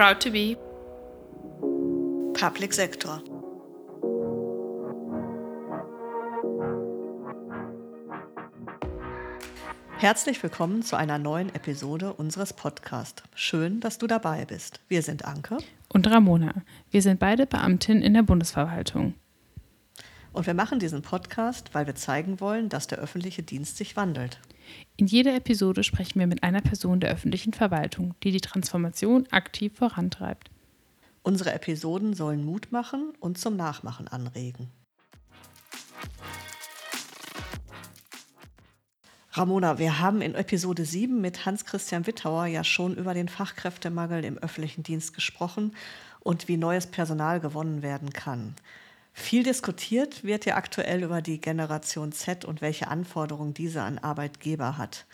Proud to be Public Sector. Herzlich willkommen zu einer neuen Episode unseres Podcasts. Schön, dass du dabei bist. Wir sind Anke und Ramona. Wir sind beide Beamtinnen in der Bundesverwaltung. Und wir machen diesen Podcast, weil wir zeigen wollen, dass der öffentliche Dienst sich wandelt. In jeder Episode sprechen wir mit einer Person der öffentlichen Verwaltung, die die Transformation aktiv vorantreibt. Unsere Episoden sollen Mut machen und zum Nachmachen anregen. Ramona, wir haben in Episode 7 mit Hans-Christian Wittauer ja schon über den Fachkräftemangel im öffentlichen Dienst gesprochen und wie neues Personal gewonnen werden kann. Viel diskutiert wird ja aktuell über die Generation Z und welche Anforderungen diese an Arbeitgeber hat.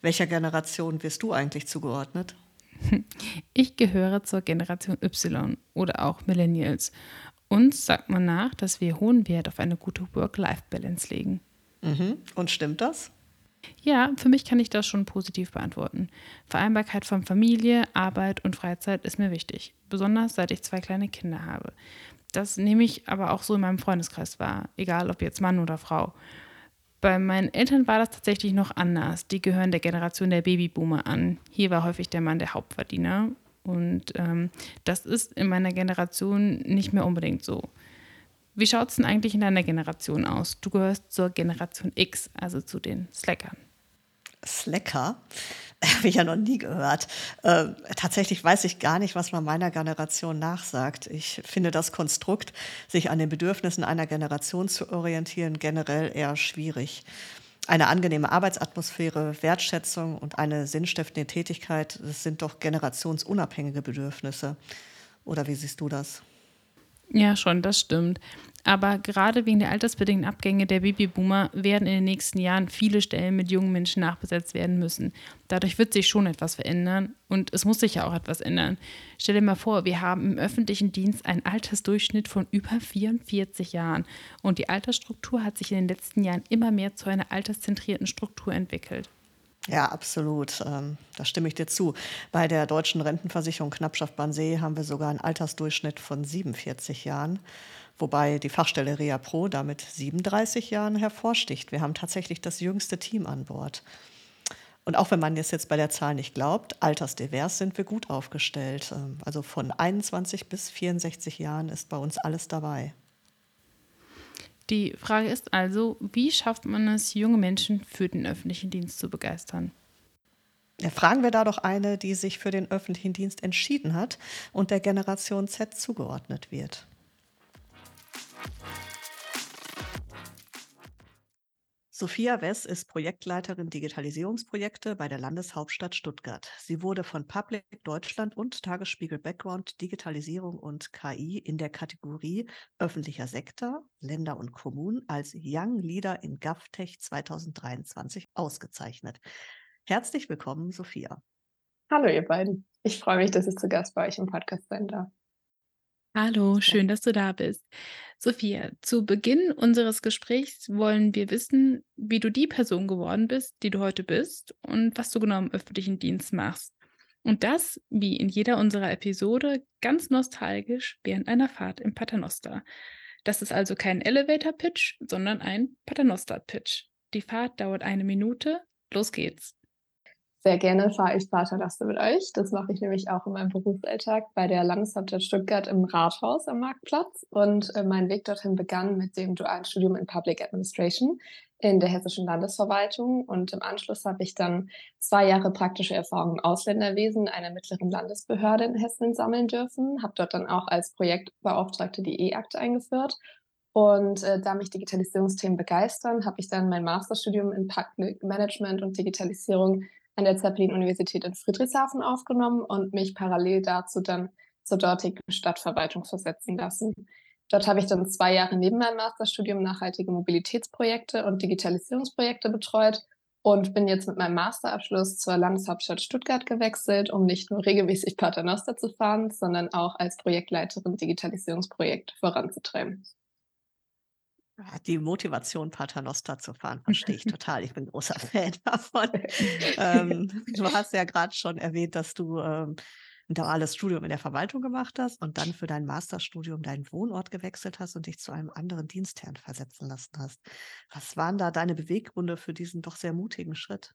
Welcher Generation wirst du eigentlich zugeordnet? Ich gehöre zur Generation Y oder auch Millennials. Uns sagt man nach, dass wir hohen Wert auf eine gute Work-Life-Balance legen. Mhm. Und stimmt das? Ja, für mich kann ich das schon positiv beantworten. Vereinbarkeit von Familie, Arbeit und Freizeit ist mir wichtig, besonders seit ich zwei kleine Kinder habe. Das nehme ich aber auch so in meinem Freundeskreis wahr, egal ob jetzt Mann oder Frau. Bei meinen Eltern war das tatsächlich noch anders. Die gehören der Generation der Babyboomer an. Hier war häufig der Mann der Hauptverdiener. Und ähm, das ist in meiner Generation nicht mehr unbedingt so. Wie schaut es denn eigentlich in deiner Generation aus? Du gehörst zur Generation X, also zu den Slackern. Slacker? Habe ich ja noch nie gehört. Äh, tatsächlich weiß ich gar nicht, was man meiner Generation nachsagt. Ich finde das Konstrukt, sich an den Bedürfnissen einer Generation zu orientieren, generell eher schwierig. Eine angenehme Arbeitsatmosphäre, Wertschätzung und eine sinnstiftende Tätigkeit, das sind doch generationsunabhängige Bedürfnisse. Oder wie siehst du das? Ja, schon, das stimmt. Aber gerade wegen der altersbedingten Abgänge der Babyboomer werden in den nächsten Jahren viele Stellen mit jungen Menschen nachbesetzt werden müssen. Dadurch wird sich schon etwas verändern und es muss sich ja auch etwas ändern. Stell dir mal vor, wir haben im öffentlichen Dienst einen Altersdurchschnitt von über 44 Jahren und die Altersstruktur hat sich in den letzten Jahren immer mehr zu einer alterszentrierten Struktur entwickelt. Ja, absolut. Ähm, da stimme ich dir zu. Bei der deutschen Rentenversicherung Knappschaft Bansee haben wir sogar einen Altersdurchschnitt von 47 Jahren, wobei die Fachstelle Rea Pro damit 37 Jahren hervorsticht. Wir haben tatsächlich das jüngste Team an Bord. Und auch wenn man das jetzt bei der Zahl nicht glaubt, altersdivers sind wir gut aufgestellt. Ähm, also von 21 bis 64 Jahren ist bei uns alles dabei. Die Frage ist also, wie schafft man es, junge Menschen für den öffentlichen Dienst zu begeistern? Fragen wir da doch eine, die sich für den öffentlichen Dienst entschieden hat und der Generation Z zugeordnet wird. Sophia Wess ist Projektleiterin Digitalisierungsprojekte bei der Landeshauptstadt Stuttgart. Sie wurde von Public Deutschland und Tagesspiegel Background Digitalisierung und KI in der Kategorie öffentlicher Sektor, Länder und Kommunen als Young Leader in GovTech 2023 ausgezeichnet. Herzlich willkommen, Sophia. Hallo, ihr beiden. Ich freue mich, dass ich zu Gast bei euch im Podcast sein darf. Hallo, schön, dass du da bist. Sophia, zu Beginn unseres Gesprächs wollen wir wissen, wie du die Person geworden bist, die du heute bist und was du genau im öffentlichen Dienst machst. Und das, wie in jeder unserer Episode, ganz nostalgisch während einer Fahrt im Paternoster. Das ist also kein Elevator-Pitch, sondern ein Paternoster-Pitch. Die Fahrt dauert eine Minute. Los geht's. Sehr gerne fahre ich Vaterlaste mit euch. Das mache ich nämlich auch in meinem Berufsalltag bei der Landeshauptstadt Stuttgart im Rathaus am Marktplatz. Und äh, mein Weg dorthin begann mit dem dualen Studium in Public Administration in der hessischen Landesverwaltung. Und im Anschluss habe ich dann zwei Jahre praktische Erfahrung im Ausländerwesen einer mittleren Landesbehörde in Hessen sammeln dürfen. Habe dort dann auch als Projektbeauftragte die E-Akte eingeführt und äh, da mich Digitalisierungsthemen begeistern, habe ich dann mein Masterstudium in Management und Digitalisierung an der Zeppelin-Universität in Friedrichshafen aufgenommen und mich parallel dazu dann zur dortigen Stadtverwaltung versetzen lassen. Dort habe ich dann zwei Jahre neben meinem Masterstudium nachhaltige Mobilitätsprojekte und Digitalisierungsprojekte betreut und bin jetzt mit meinem Masterabschluss zur Landeshauptstadt Stuttgart gewechselt, um nicht nur regelmäßig Paternoster zu fahren, sondern auch als Projektleiterin Digitalisierungsprojekte voranzutreiben. Die Motivation, Paternoster zu fahren, verstehe ich total. Ich bin großer Fan davon. ähm, du hast ja gerade schon erwähnt, dass du ähm, ein duales Studium in der Verwaltung gemacht hast und dann für dein Masterstudium deinen Wohnort gewechselt hast und dich zu einem anderen Dienstherrn versetzen lassen hast. Was waren da deine Beweggründe für diesen doch sehr mutigen Schritt?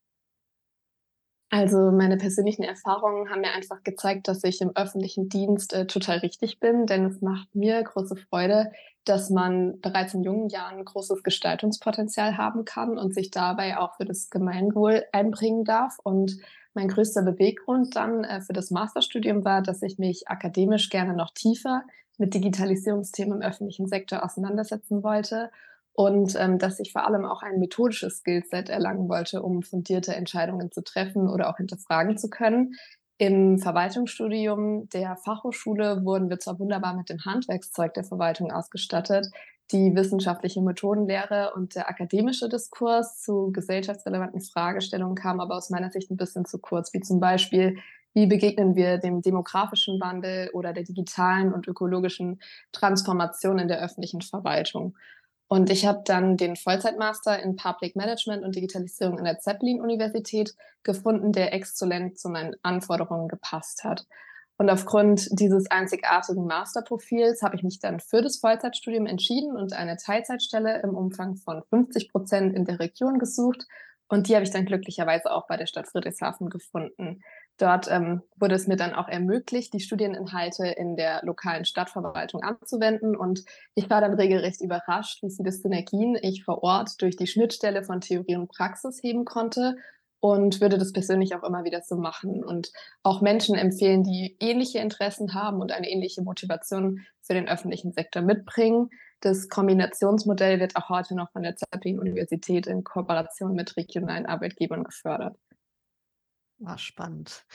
Also, meine persönlichen Erfahrungen haben mir einfach gezeigt, dass ich im öffentlichen Dienst, äh, total richtig bin, denn es macht mir große Freude, dass man bereits in jungen Jahren großes Gestaltungspotenzial haben kann und sich dabei auch für das Gemeinwohl einbringen darf. Und mein größter Beweggrund dann, äh, für das Masterstudium war, dass ich mich akademisch gerne noch tiefer mit Digitalisierungsthemen im öffentlichen Sektor auseinandersetzen wollte und, ähm, dass ich vor allem auch ein methodisches Skillset erlangen wollte, um fundierte Entscheidungen zu treffen oder auch hinterfragen zu können. Im Verwaltungsstudium der Fachhochschule wurden wir zwar wunderbar mit dem Handwerkszeug der Verwaltung ausgestattet, die wissenschaftliche Methodenlehre und der akademische Diskurs zu gesellschaftsrelevanten Fragestellungen kam aber aus meiner Sicht ein bisschen zu kurz, wie zum Beispiel: Wie begegnen wir dem demografischen Wandel oder der digitalen und ökologischen Transformation in der öffentlichen Verwaltung? Und ich habe dann den Vollzeitmaster in Public Management und Digitalisierung an der Zeppelin-Universität gefunden, der exzellent zu meinen Anforderungen gepasst hat. Und aufgrund dieses einzigartigen Masterprofils habe ich mich dann für das Vollzeitstudium entschieden und eine Teilzeitstelle im Umfang von 50 Prozent in der Region gesucht. Und die habe ich dann glücklicherweise auch bei der Stadt Friedrichshafen gefunden. Dort ähm, wurde es mir dann auch ermöglicht, die Studieninhalte in der lokalen Stadtverwaltung anzuwenden. Und ich war dann regelrecht überrascht, wie viele Synergien ich vor Ort durch die Schnittstelle von Theorie und Praxis heben konnte und würde das persönlich auch immer wieder so machen und auch Menschen empfehlen, die ähnliche Interessen haben und eine ähnliche Motivation für den öffentlichen Sektor mitbringen. Das Kombinationsmodell wird auch heute noch von der Zeppelin-Universität in Kooperation mit regionalen Arbeitgebern gefördert. War spannend.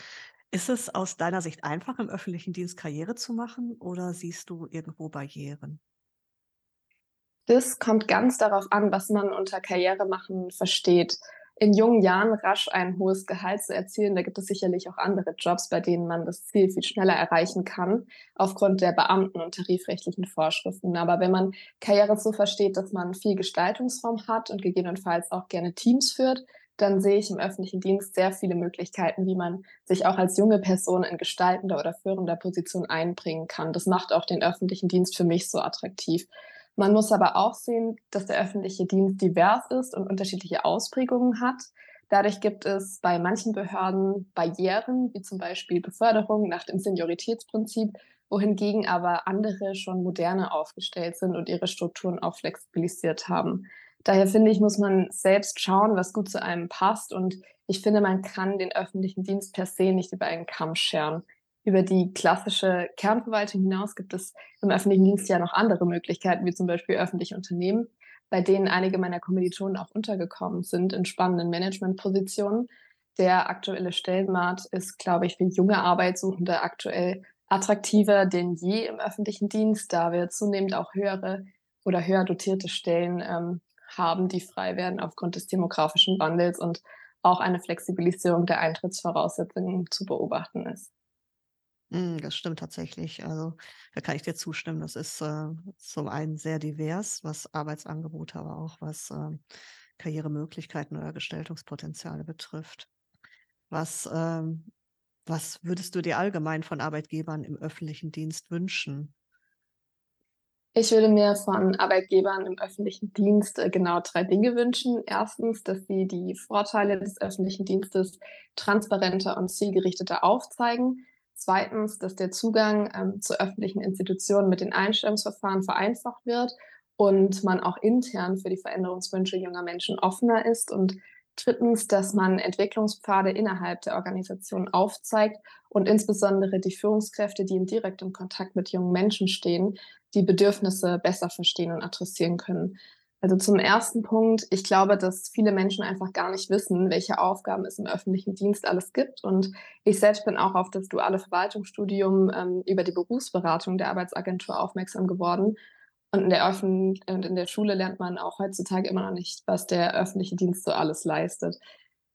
Ist es aus deiner Sicht einfach, im öffentlichen Dienst Karriere zu machen oder siehst du irgendwo Barrieren? Das kommt ganz darauf an, was man unter Karriere machen versteht. In jungen Jahren rasch ein hohes Gehalt zu erzielen, da gibt es sicherlich auch andere Jobs, bei denen man das Ziel viel schneller erreichen kann, aufgrund der Beamten- und tarifrechtlichen Vorschriften. Aber wenn man Karriere so versteht, dass man viel Gestaltungsraum hat und gegebenenfalls auch gerne Teams führt, dann sehe ich im öffentlichen Dienst sehr viele Möglichkeiten, wie man sich auch als junge Person in gestaltender oder führender Position einbringen kann. Das macht auch den öffentlichen Dienst für mich so attraktiv. Man muss aber auch sehen, dass der öffentliche Dienst divers ist und unterschiedliche Ausprägungen hat. Dadurch gibt es bei manchen Behörden Barrieren, wie zum Beispiel Beförderung nach dem Senioritätsprinzip, wohingegen aber andere schon moderner aufgestellt sind und ihre Strukturen auch flexibilisiert haben. Daher finde ich, muss man selbst schauen, was gut zu einem passt. Und ich finde, man kann den öffentlichen Dienst per se nicht über einen Kamm scheren. Über die klassische Kernverwaltung hinaus gibt es im öffentlichen Dienst ja noch andere Möglichkeiten, wie zum Beispiel öffentliche Unternehmen, bei denen einige meiner Kommilitonen auch untergekommen sind in spannenden Managementpositionen. Der aktuelle Stellenmarkt ist, glaube ich, für junge Arbeitssuchende aktuell attraktiver denn je im öffentlichen Dienst, da wir zunehmend auch höhere oder höher dotierte Stellen ähm, haben, die frei werden aufgrund des demografischen Wandels und auch eine Flexibilisierung der Eintrittsvoraussetzungen zu beobachten ist. Mm, Das stimmt tatsächlich. Also da kann ich dir zustimmen. Das ist äh, zum einen sehr divers, was Arbeitsangebote, aber auch was ähm, Karrieremöglichkeiten oder Gestaltungspotenziale betrifft. Was, ähm, was würdest du dir allgemein von Arbeitgebern im öffentlichen Dienst wünschen? Ich würde mir von Arbeitgebern im öffentlichen Dienst äh, genau drei Dinge wünschen. Erstens, dass sie die Vorteile des öffentlichen Dienstes transparenter und zielgerichteter aufzeigen. Zweitens, dass der Zugang ähm, zu öffentlichen Institutionen mit den Einstellungsverfahren vereinfacht wird und man auch intern für die Veränderungswünsche junger Menschen offener ist. Und drittens, dass man Entwicklungspfade innerhalb der Organisation aufzeigt und insbesondere die Führungskräfte, die in direktem Kontakt mit jungen Menschen stehen, die Bedürfnisse besser verstehen und adressieren können. Also zum ersten Punkt, ich glaube, dass viele Menschen einfach gar nicht wissen, welche Aufgaben es im öffentlichen Dienst alles gibt. Und ich selbst bin auch auf das duale Verwaltungsstudium ähm, über die Berufsberatung der Arbeitsagentur aufmerksam geworden. Und in der, Öffn und in der Schule lernt man auch heutzutage immer noch nicht, was der öffentliche Dienst so alles leistet.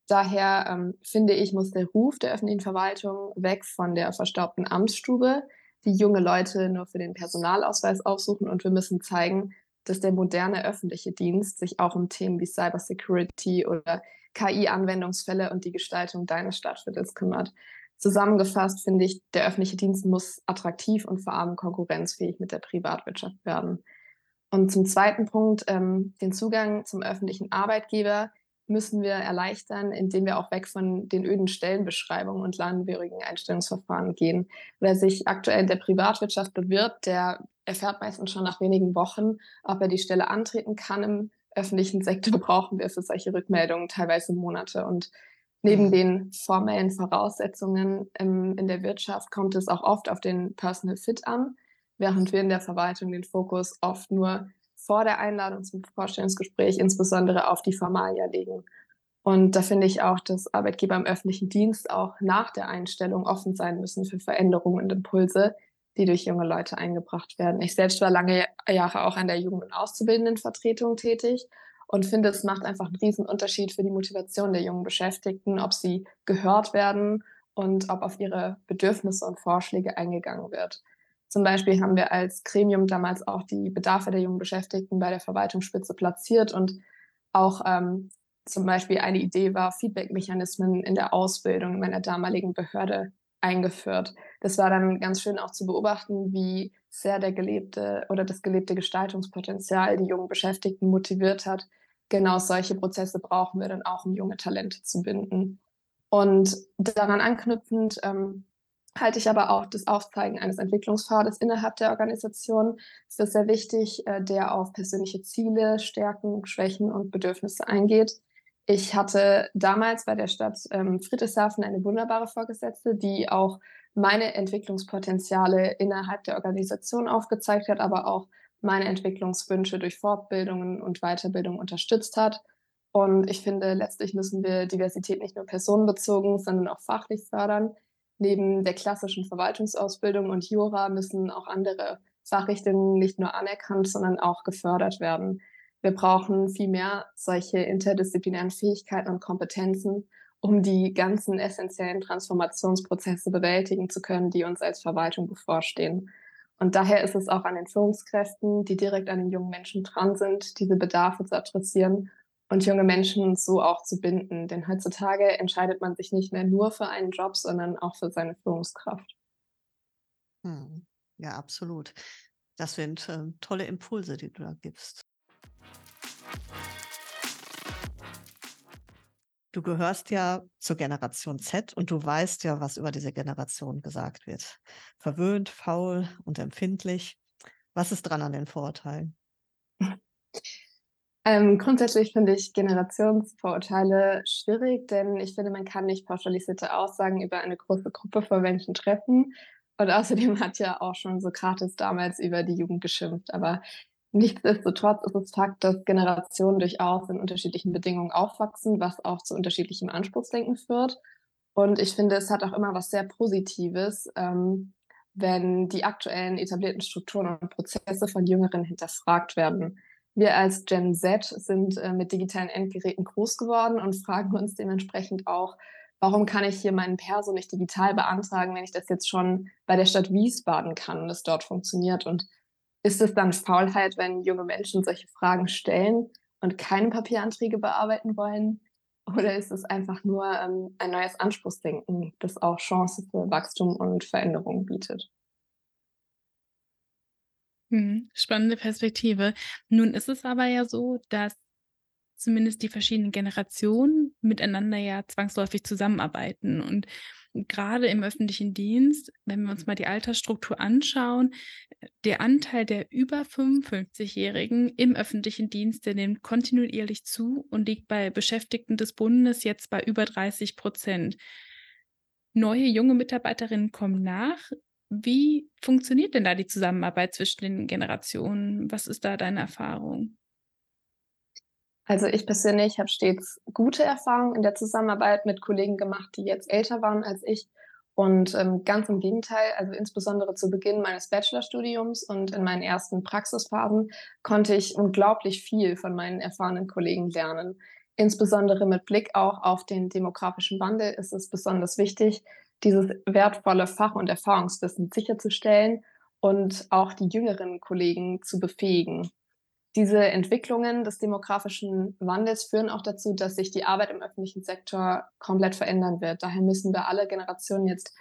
Daher ähm, finde ich, muss der Ruf der öffentlichen Verwaltung weg von der verstaubten Amtsstube die junge Leute nur für den Personalausweis aufsuchen und wir müssen zeigen, dass der moderne öffentliche Dienst sich auch um Themen wie Cybersecurity oder KI-Anwendungsfälle und die Gestaltung deines Stadtviertels kümmert. Zusammengefasst finde ich, der öffentliche Dienst muss attraktiv und vor allem konkurrenzfähig mit der Privatwirtschaft werden. Und zum zweiten Punkt, ähm, den Zugang zum öffentlichen Arbeitgeber müssen wir erleichtern, indem wir auch weg von den öden Stellenbeschreibungen und langwierigen Einstellungsverfahren gehen. Wer sich aktuell in der Privatwirtschaft bewirbt, der erfährt meistens schon nach wenigen Wochen, ob er die Stelle antreten kann. Im öffentlichen Sektor brauchen wir für solche Rückmeldungen teilweise Monate. Und neben mhm. den formellen Voraussetzungen im, in der Wirtschaft kommt es auch oft auf den Personal Fit an, während wir in der Verwaltung den Fokus oft nur vor der Einladung zum Vorstellungsgespräch insbesondere auf die Formalia legen. Und da finde ich auch, dass Arbeitgeber im öffentlichen Dienst auch nach der Einstellung offen sein müssen für Veränderungen und Impulse, die durch junge Leute eingebracht werden. Ich selbst war lange Jahre auch an der Jugend- und Auszubildendenvertretung tätig und finde, es macht einfach einen riesen Unterschied für die Motivation der jungen Beschäftigten, ob sie gehört werden und ob auf ihre Bedürfnisse und Vorschläge eingegangen wird. Zum Beispiel haben wir als Gremium damals auch die Bedarfe der jungen Beschäftigten bei der Verwaltungsspitze platziert und auch ähm, zum Beispiel eine Idee war, Feedback-Mechanismen in der Ausbildung in meiner damaligen Behörde eingeführt. Das war dann ganz schön auch zu beobachten, wie sehr der gelebte oder das gelebte Gestaltungspotenzial die jungen Beschäftigten motiviert hat. Genau solche Prozesse brauchen wir dann auch, um junge Talente zu binden. Und daran anknüpfend ähm, halte ich aber auch das Aufzeigen eines Entwicklungspfades innerhalb der Organisation für sehr wichtig, äh, der auf persönliche Ziele, Stärken, Schwächen und Bedürfnisse eingeht. Ich hatte damals bei der Stadt ähm, Friedrichshafen eine wunderbare Vorgesetzte, die auch meine Entwicklungspotenziale innerhalb der Organisation aufgezeigt hat, aber auch meine Entwicklungswünsche durch Fortbildungen und Weiterbildung unterstützt hat. Und ich finde, letztlich müssen wir Diversität nicht nur personenbezogen, sondern auch fachlich fördern. Neben der klassischen Verwaltungsausbildung und Jura müssen auch andere Fachrichtungen nicht nur anerkannt, sondern auch gefördert werden. Wir brauchen viel mehr solche interdisziplinären Fähigkeiten und Kompetenzen, um die ganzen essentiellen Transformationsprozesse bewältigen zu können, die uns als Verwaltung bevorstehen. Und daher ist es auch an den Führungskräften, die direkt an den jungen Menschen dran sind, diese Bedarfe zu adressieren und junge Menschen so auch zu binden. Denn heutzutage entscheidet man sich nicht mehr nur für einen Job, sondern auch für seine Führungskraft. Hm. Ja, absolut. Das sind äh, tolle Impulse, die du da gibst. Du gehörst ja zur Generation Z und du weißt ja, was über diese Generation gesagt wird. Verwöhnt, faul und empfindlich. Was ist dran an den Vorurteilen? Ähm, grundsätzlich finde ich Generationsvorurteile schwierig, denn ich finde, man kann nicht pauschalisierte Aussagen über eine große Gruppe von Menschen treffen. Und außerdem hat ja auch schon Sokrates damals über die Jugend geschimpft. Aber nichtsdestotrotz ist es Fakt, dass Generationen durchaus in unterschiedlichen Bedingungen aufwachsen, was auch zu unterschiedlichem Anspruchsdenken führt. Und ich finde, es hat auch immer was sehr Positives, ähm, wenn die aktuellen etablierten Strukturen und Prozesse von Jüngeren hinterfragt werden. Wir als Gen Z sind äh, mit digitalen Endgeräten groß geworden und fragen uns dementsprechend auch, warum kann ich hier meinen Perso nicht digital beantragen, wenn ich das jetzt schon bei der Stadt Wiesbaden kann und es dort funktioniert? Und ist es dann Faulheit, wenn junge Menschen solche Fragen stellen und keine Papieranträge bearbeiten wollen? Oder ist es einfach nur ähm, ein neues Anspruchsdenken, das auch Chancen für Wachstum und Veränderung bietet? Mhm, spannende Perspektive. Nun ist es aber ja so, dass zumindest die verschiedenen Generationen miteinander ja zwangsläufig zusammenarbeiten. Und gerade im öffentlichen Dienst, wenn wir uns mal die Altersstruktur anschauen, der Anteil der über 55-Jährigen im öffentlichen Dienst, der nimmt kontinuierlich zu und liegt bei Beschäftigten des Bundes jetzt bei über 30 Prozent. Neue junge Mitarbeiterinnen kommen nach, wie funktioniert denn da die Zusammenarbeit zwischen den Generationen? Was ist da deine Erfahrung? Also ich persönlich habe stets gute Erfahrungen in der Zusammenarbeit mit Kollegen gemacht, die jetzt älter waren als ich. Und ähm, ganz im Gegenteil, also insbesondere zu Beginn meines Bachelorstudiums und in meinen ersten Praxisphasen konnte ich unglaublich viel von meinen erfahrenen Kollegen lernen. Insbesondere mit Blick auch auf den demografischen Wandel ist es besonders wichtig, dieses wertvolle Fach- und Erfahrungswissen sicherzustellen und auch die jüngeren Kollegen zu befähigen. Diese Entwicklungen des demografischen Wandels führen auch dazu, dass sich die Arbeit im öffentlichen Sektor komplett verändern wird. Daher müssen wir alle Generationen jetzt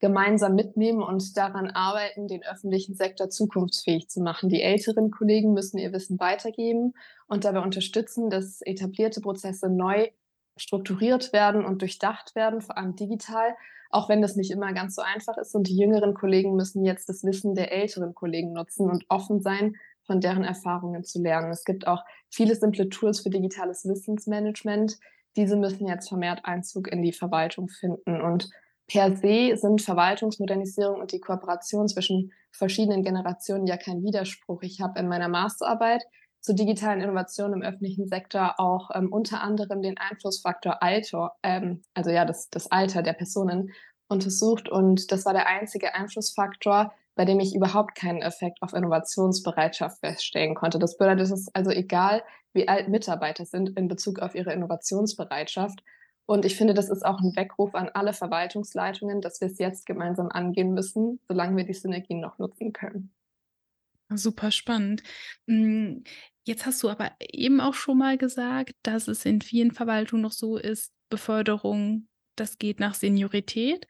gemeinsam mitnehmen und daran arbeiten, den öffentlichen Sektor zukunftsfähig zu machen. Die älteren Kollegen müssen ihr Wissen weitergeben und dabei unterstützen, dass etablierte Prozesse neu strukturiert werden und durchdacht werden, vor allem digital, auch wenn das nicht immer ganz so einfach ist. Und die jüngeren Kollegen müssen jetzt das Wissen der älteren Kollegen nutzen und offen sein, von deren Erfahrungen zu lernen. Es gibt auch viele simple Tools für digitales Wissensmanagement. Diese müssen jetzt vermehrt Einzug in die Verwaltung finden. Und per se sind Verwaltungsmodernisierung und die Kooperation zwischen verschiedenen Generationen ja kein Widerspruch. Ich habe in meiner Masterarbeit zu digitalen Innovationen im öffentlichen Sektor auch ähm, unter anderem den Einflussfaktor Alter, ähm, also ja, das, das Alter der Personen untersucht. Und das war der einzige Einflussfaktor, bei dem ich überhaupt keinen Effekt auf Innovationsbereitschaft feststellen konnte. Das bedeutet, es ist also egal, wie alt Mitarbeiter sind in Bezug auf ihre Innovationsbereitschaft. Und ich finde, das ist auch ein Weckruf an alle Verwaltungsleitungen, dass wir es jetzt gemeinsam angehen müssen, solange wir die Synergien noch nutzen können. Super spannend. Hm, jetzt hast du aber eben auch schon mal gesagt, dass es in vielen Verwaltungen noch so ist, Beförderung, das geht nach Seniorität.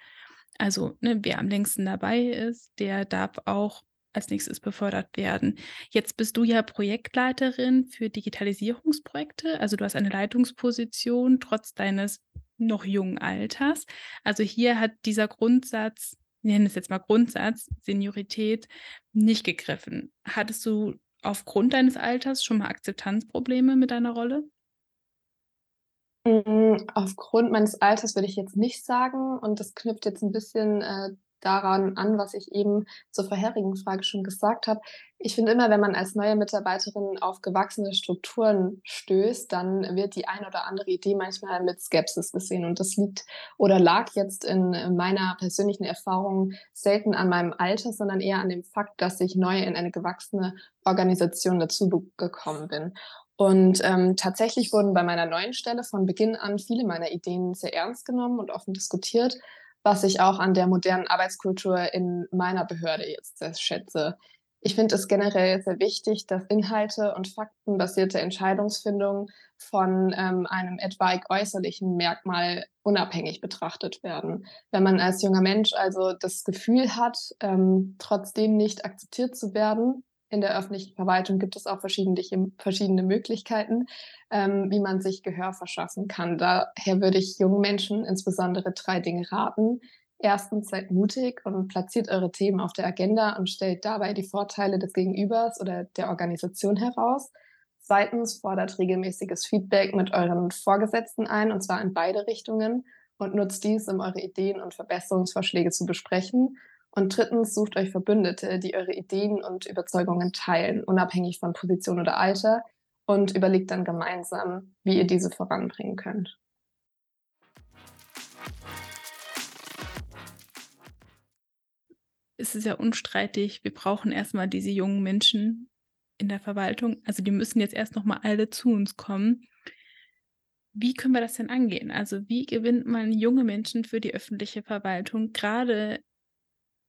Also, ne, wer am längsten dabei ist, der darf auch als nächstes befördert werden. Jetzt bist du ja Projektleiterin für Digitalisierungsprojekte, also du hast eine Leitungsposition trotz deines noch jungen Alters. Also hier hat dieser Grundsatz wir nennen es jetzt mal Grundsatz, Seniorität, nicht gegriffen. Hattest du aufgrund deines Alters schon mal Akzeptanzprobleme mit deiner Rolle? Hm, aufgrund meines Alters würde ich jetzt nicht sagen und das knüpft jetzt ein bisschen, äh, daran an, was ich eben zur vorherigen Frage schon gesagt habe. Ich finde immer, wenn man als neue Mitarbeiterin auf gewachsene Strukturen stößt, dann wird die ein oder andere Idee manchmal mit Skepsis gesehen. Und das liegt oder lag jetzt in meiner persönlichen Erfahrung selten an meinem Alter, sondern eher an dem Fakt, dass ich neu in eine gewachsene Organisation dazu gekommen bin. Und ähm, tatsächlich wurden bei meiner neuen Stelle von Beginn an viele meiner Ideen sehr ernst genommen und offen diskutiert was ich auch an der modernen Arbeitskultur in meiner Behörde jetzt sehr schätze. Ich finde es generell sehr wichtig, dass Inhalte und faktenbasierte Entscheidungsfindung von ähm, einem etwaig äußerlichen Merkmal unabhängig betrachtet werden. Wenn man als junger Mensch also das Gefühl hat, ähm, trotzdem nicht akzeptiert zu werden, in der öffentlichen Verwaltung gibt es auch verschiedene, verschiedene Möglichkeiten, ähm, wie man sich Gehör verschaffen kann. Daher würde ich jungen Menschen insbesondere drei Dinge raten. Erstens, seid mutig und platziert eure Themen auf der Agenda und stellt dabei die Vorteile des Gegenübers oder der Organisation heraus. Zweitens, fordert regelmäßiges Feedback mit euren Vorgesetzten ein, und zwar in beide Richtungen, und nutzt dies, um eure Ideen und Verbesserungsvorschläge zu besprechen. Und drittens, sucht euch Verbündete, die eure Ideen und Überzeugungen teilen, unabhängig von Position oder Alter, und überlegt dann gemeinsam, wie ihr diese voranbringen könnt. Es ist ja unstreitig, wir brauchen erstmal diese jungen Menschen in der Verwaltung. Also die müssen jetzt erst noch mal alle zu uns kommen. Wie können wir das denn angehen? Also wie gewinnt man junge Menschen für die öffentliche Verwaltung, gerade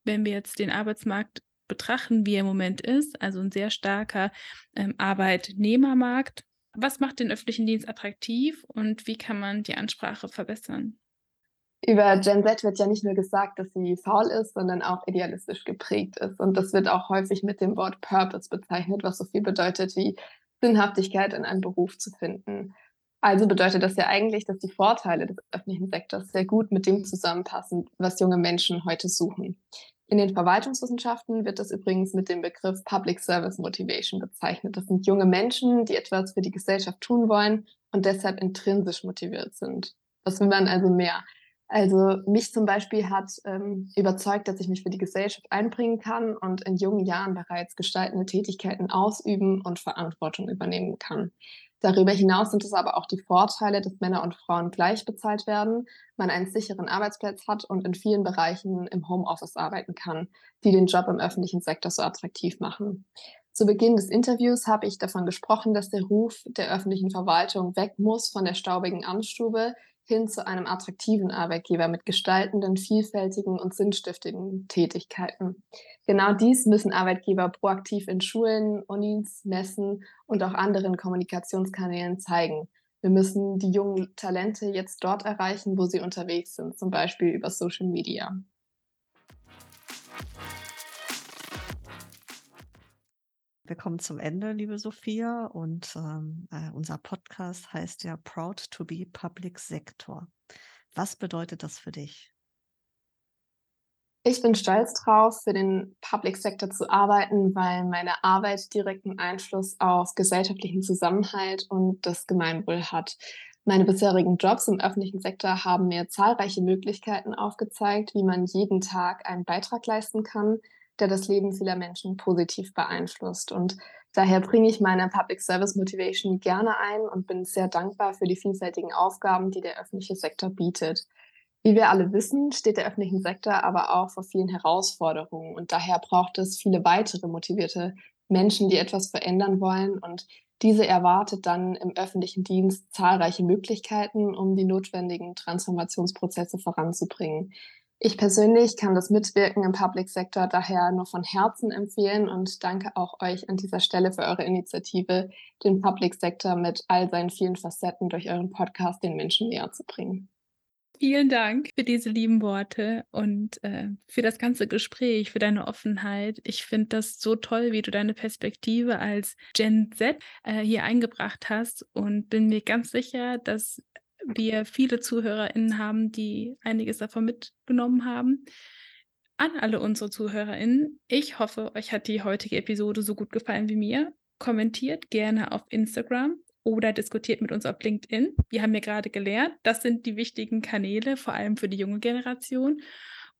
wenn wir jetzt den Arbeitsmarkt betrachten, wie er im Moment ist, also ein sehr starker ähm, Arbeitnehmermarkt, was macht den öffentlichen Dienst attraktiv und wie kann man die Ansprache verbessern? Über Gen Z wird ja nicht nur gesagt, dass sie faul ist, sondern auch idealistisch geprägt ist. Und das wird auch häufig mit dem Wort Purpose bezeichnet, was so viel bedeutet wie Sinnhaftigkeit in einem Beruf zu finden. Also bedeutet das ja eigentlich, dass die Vorteile des öffentlichen Sektors sehr gut mit dem zusammenpassen, was junge Menschen heute suchen. In den Verwaltungswissenschaften wird das übrigens mit dem Begriff Public Service Motivation bezeichnet. Das sind junge Menschen, die etwas für die Gesellschaft tun wollen und deshalb intrinsisch motiviert sind. Was will man also mehr? Also mich zum Beispiel hat ähm, überzeugt, dass ich mich für die Gesellschaft einbringen kann und in jungen Jahren bereits gestaltende Tätigkeiten ausüben und Verantwortung übernehmen kann. Darüber hinaus sind es aber auch die Vorteile, dass Männer und Frauen gleich bezahlt werden, man einen sicheren Arbeitsplatz hat und in vielen Bereichen im Homeoffice arbeiten kann, die den Job im öffentlichen Sektor so attraktiv machen. Zu Beginn des Interviews habe ich davon gesprochen, dass der Ruf der öffentlichen Verwaltung weg muss von der staubigen Amtsstube hin zu einem attraktiven Arbeitgeber mit gestaltenden, vielfältigen und sinnstiftenden Tätigkeiten. Genau dies müssen Arbeitgeber proaktiv in Schulen, Unis, Messen und auch anderen Kommunikationskanälen zeigen. Wir müssen die jungen Talente jetzt dort erreichen, wo sie unterwegs sind, zum Beispiel über Social Media. Wir kommen zum Ende, liebe Sophia, und ähm, äh, unser Podcast heißt ja Proud to be Public Sector. Was bedeutet das für dich? Ich bin stolz drauf, für den Public Sector zu arbeiten, weil meine Arbeit direkten Einfluss auf gesellschaftlichen Zusammenhalt und das Gemeinwohl hat. Meine bisherigen Jobs im öffentlichen Sektor haben mir zahlreiche Möglichkeiten aufgezeigt, wie man jeden Tag einen Beitrag leisten kann, der das Leben vieler Menschen positiv beeinflusst. Und daher bringe ich meine Public Service Motivation gerne ein und bin sehr dankbar für die vielfältigen Aufgaben, die der öffentliche Sektor bietet. Wie wir alle wissen, steht der öffentliche Sektor aber auch vor vielen Herausforderungen und daher braucht es viele weitere motivierte Menschen, die etwas verändern wollen und diese erwartet dann im öffentlichen Dienst zahlreiche Möglichkeiten, um die notwendigen Transformationsprozesse voranzubringen. Ich persönlich kann das Mitwirken im Public Sector daher nur von Herzen empfehlen und danke auch euch an dieser Stelle für eure Initiative, den Public Sector mit all seinen vielen Facetten durch euren Podcast den Menschen näher zu bringen. Vielen Dank für diese lieben Worte und äh, für das ganze Gespräch, für deine Offenheit. Ich finde das so toll, wie du deine Perspektive als Gen Z äh, hier eingebracht hast und bin mir ganz sicher, dass wir viele ZuhörerInnen haben, die einiges davon mitgenommen haben. An alle unsere ZuhörerInnen, ich hoffe, euch hat die heutige Episode so gut gefallen wie mir. Kommentiert gerne auf Instagram oder diskutiert mit uns auf LinkedIn. Wir haben ja gerade gelernt, das sind die wichtigen Kanäle, vor allem für die junge Generation.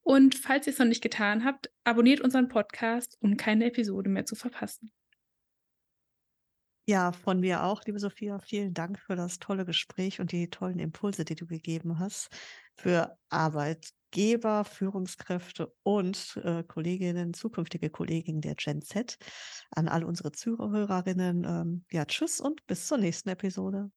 Und falls ihr es noch nicht getan habt, abonniert unseren Podcast, um keine Episode mehr zu verpassen. Ja, von mir auch, liebe Sophia. Vielen Dank für das tolle Gespräch und die tollen Impulse, die du gegeben hast für Arbeitgeber, Führungskräfte und äh, Kolleginnen, zukünftige Kolleginnen der Gen Z. An all unsere Zuhörerinnen, ähm, ja, tschüss und bis zur nächsten Episode.